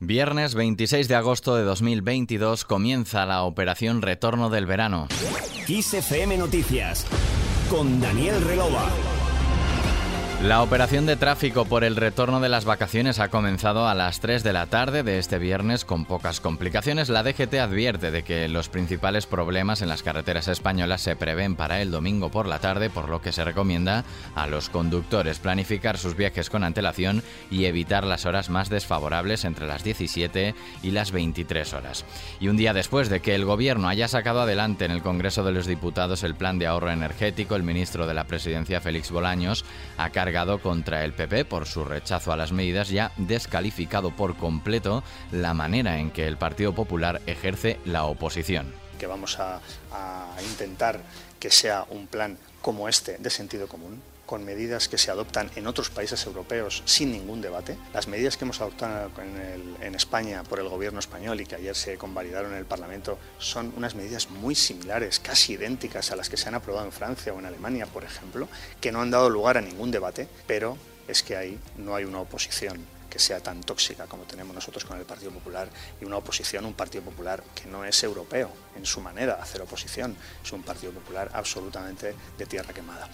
Viernes 26 de agosto de 2022 comienza la operación Retorno del Verano. XFM Noticias con Daniel Relova. La operación de tráfico por el retorno de las vacaciones ha comenzado a las 3 de la tarde de este viernes con pocas complicaciones. La DGT advierte de que los principales problemas en las carreteras españolas se prevén para el domingo por la tarde, por lo que se recomienda a los conductores planificar sus viajes con antelación y evitar las horas más desfavorables entre las 17 y las 23 horas. Y un día después de que el gobierno haya sacado adelante en el Congreso de los Diputados el plan de ahorro energético, el ministro de la Presidencia, Félix Bolaños, ha cargado contra el PP por su rechazo a las medidas y ha descalificado por completo la manera en que el Partido Popular ejerce la oposición. Que vamos a, a intentar que sea un plan como este de sentido común, con medidas que se adoptan en otros países europeos sin ningún debate. Las medidas que hemos adoptado en, el, en, España por el gobierno español y que ayer se convalidaron en el Parlamento son unas medidas muy similares, casi idénticas a las que se han aprobado en Francia o en Alemania, por ejemplo, que no han dado lugar a ningún debate, pero es que ahí no hay una oposición que sea tan tóxica como tenemos nosotros con el Partido Popular y una oposición, un Partido Popular que no es europeo en su manera de hacer oposición, es un Partido Popular absolutamente de tierra quemada.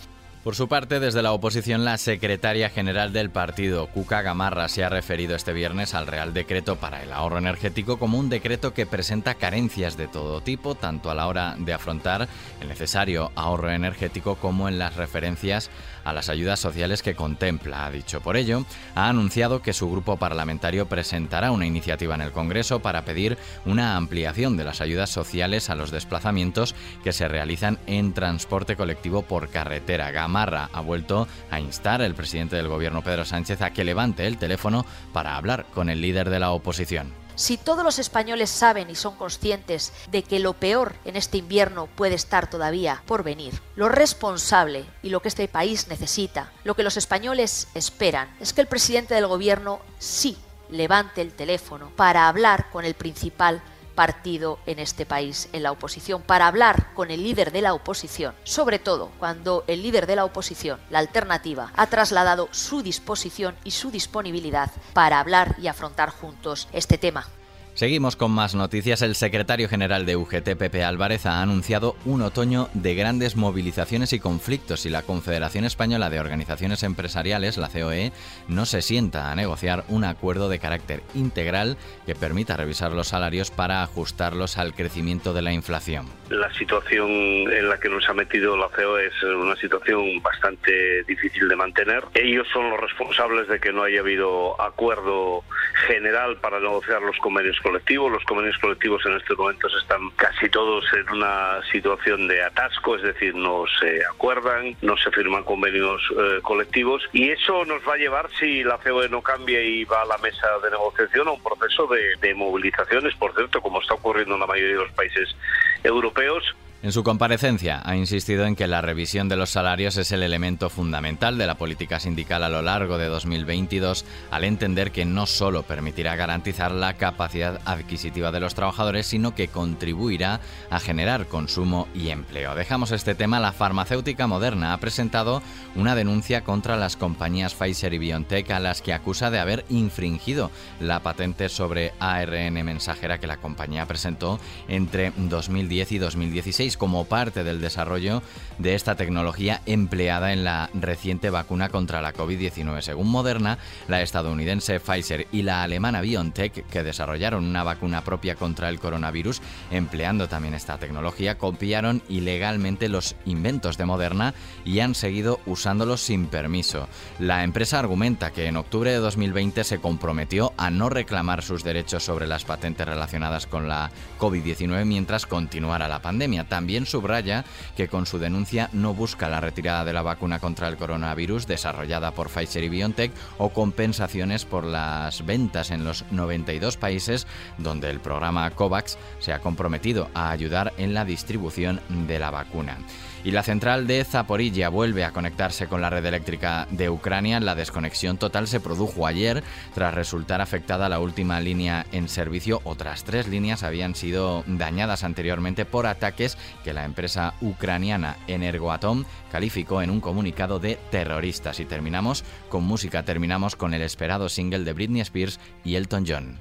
Por su parte, desde la oposición, la secretaria general del partido, Cuca Gamarra, se ha referido este viernes al Real Decreto para el ahorro energético como un decreto que presenta carencias de todo tipo, tanto a la hora de afrontar el necesario ahorro energético como en las referencias a las ayudas sociales que contempla. Ha dicho por ello, ha anunciado que su grupo parlamentario presentará una iniciativa en el Congreso para pedir una ampliación de las ayudas sociales a los desplazamientos que se realizan en transporte colectivo por carretera. Gamarra ha vuelto a instar al presidente del gobierno Pedro Sánchez a que levante el teléfono para hablar con el líder de la oposición. Si todos los españoles saben y son conscientes de que lo peor en este invierno puede estar todavía por venir, lo responsable y lo que este país necesita, lo que los españoles esperan, es que el presidente del gobierno sí levante el teléfono para hablar con el principal partido en este país, en la oposición, para hablar con el líder de la oposición, sobre todo cuando el líder de la oposición, la alternativa, ha trasladado su disposición y su disponibilidad para hablar y afrontar juntos este tema. Seguimos con más noticias. El secretario general de UGT, Pepe Álvarez, ha anunciado un otoño de grandes movilizaciones y conflictos y la Confederación Española de Organizaciones Empresariales, la COE, no se sienta a negociar un acuerdo de carácter integral que permita revisar los salarios para ajustarlos al crecimiento de la inflación. La situación en la que nos ha metido la COE es una situación bastante difícil de mantener. Ellos son los responsables de que no haya habido acuerdo general para negociar los convenios colectivos. Los convenios colectivos en estos momentos están casi todos en una situación de atasco, es decir, no se acuerdan, no se firman convenios eh, colectivos y eso nos va a llevar, si la COE no cambia y va a la mesa de negociación, a un proceso de, de movilizaciones, por cierto, como está ocurriendo en la mayoría de los países europeos en su comparecencia ha insistido en que la revisión de los salarios es el elemento fundamental de la política sindical a lo largo de 2022, al entender que no solo permitirá garantizar la capacidad adquisitiva de los trabajadores, sino que contribuirá a generar consumo y empleo. Dejamos este tema. La farmacéutica moderna ha presentado una denuncia contra las compañías Pfizer y BioNTech a las que acusa de haber infringido la patente sobre ARN mensajera que la compañía presentó entre 2010 y 2016 como parte del desarrollo de esta tecnología empleada en la reciente vacuna contra la COVID-19. Según Moderna, la estadounidense Pfizer y la alemana BioNTech, que desarrollaron una vacuna propia contra el coronavirus, empleando también esta tecnología, copiaron ilegalmente los inventos de Moderna y han seguido usándolos sin permiso. La empresa argumenta que en octubre de 2020 se comprometió a no reclamar sus derechos sobre las patentes relacionadas con la COVID-19 mientras continuara la pandemia. También subraya que con su denuncia no busca la retirada de la vacuna contra el coronavirus desarrollada por Pfizer y BioNTech o compensaciones por las ventas en los 92 países donde el programa COVAX se ha comprometido a ayudar en la distribución de la vacuna. Y la central de Zaporilla vuelve a conectarse con la red eléctrica de Ucrania. La desconexión total se produjo ayer tras resultar afectada la última línea en servicio. Otras tres líneas habían sido dañadas anteriormente por ataques que la empresa ucraniana Energoatom calificó en un comunicado de terroristas. Y terminamos con música, terminamos con el esperado single de Britney Spears y Elton John.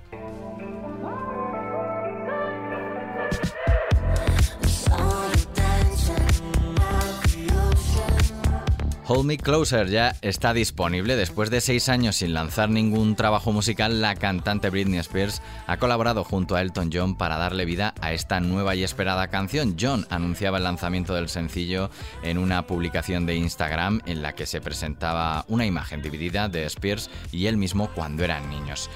Hold Me Closer ya está disponible. Después de seis años sin lanzar ningún trabajo musical, la cantante Britney Spears ha colaborado junto a Elton John para darle vida a esta nueva y esperada canción. John anunciaba el lanzamiento del sencillo en una publicación de Instagram en la que se presentaba una imagen dividida de Spears y él mismo cuando eran niños.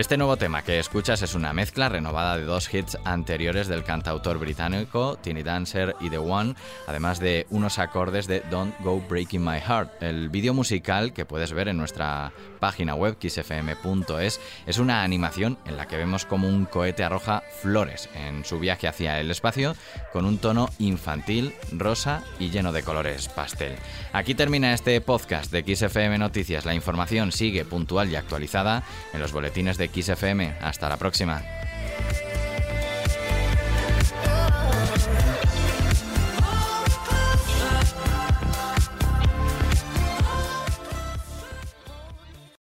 Este nuevo tema que escuchas es una mezcla renovada de dos hits anteriores del cantautor británico Tiny Dancer y The One, además de unos acordes de Don't Go Breaking My Heart. El vídeo musical que puedes ver en nuestra página web kissfm.es es una animación en la que vemos como un cohete arroja flores en su viaje hacia el espacio con un tono infantil, rosa y lleno de colores pastel. Aquí termina este podcast de XFM Noticias. La información sigue puntual y actualizada en los boletines de XFM. Hasta la próxima.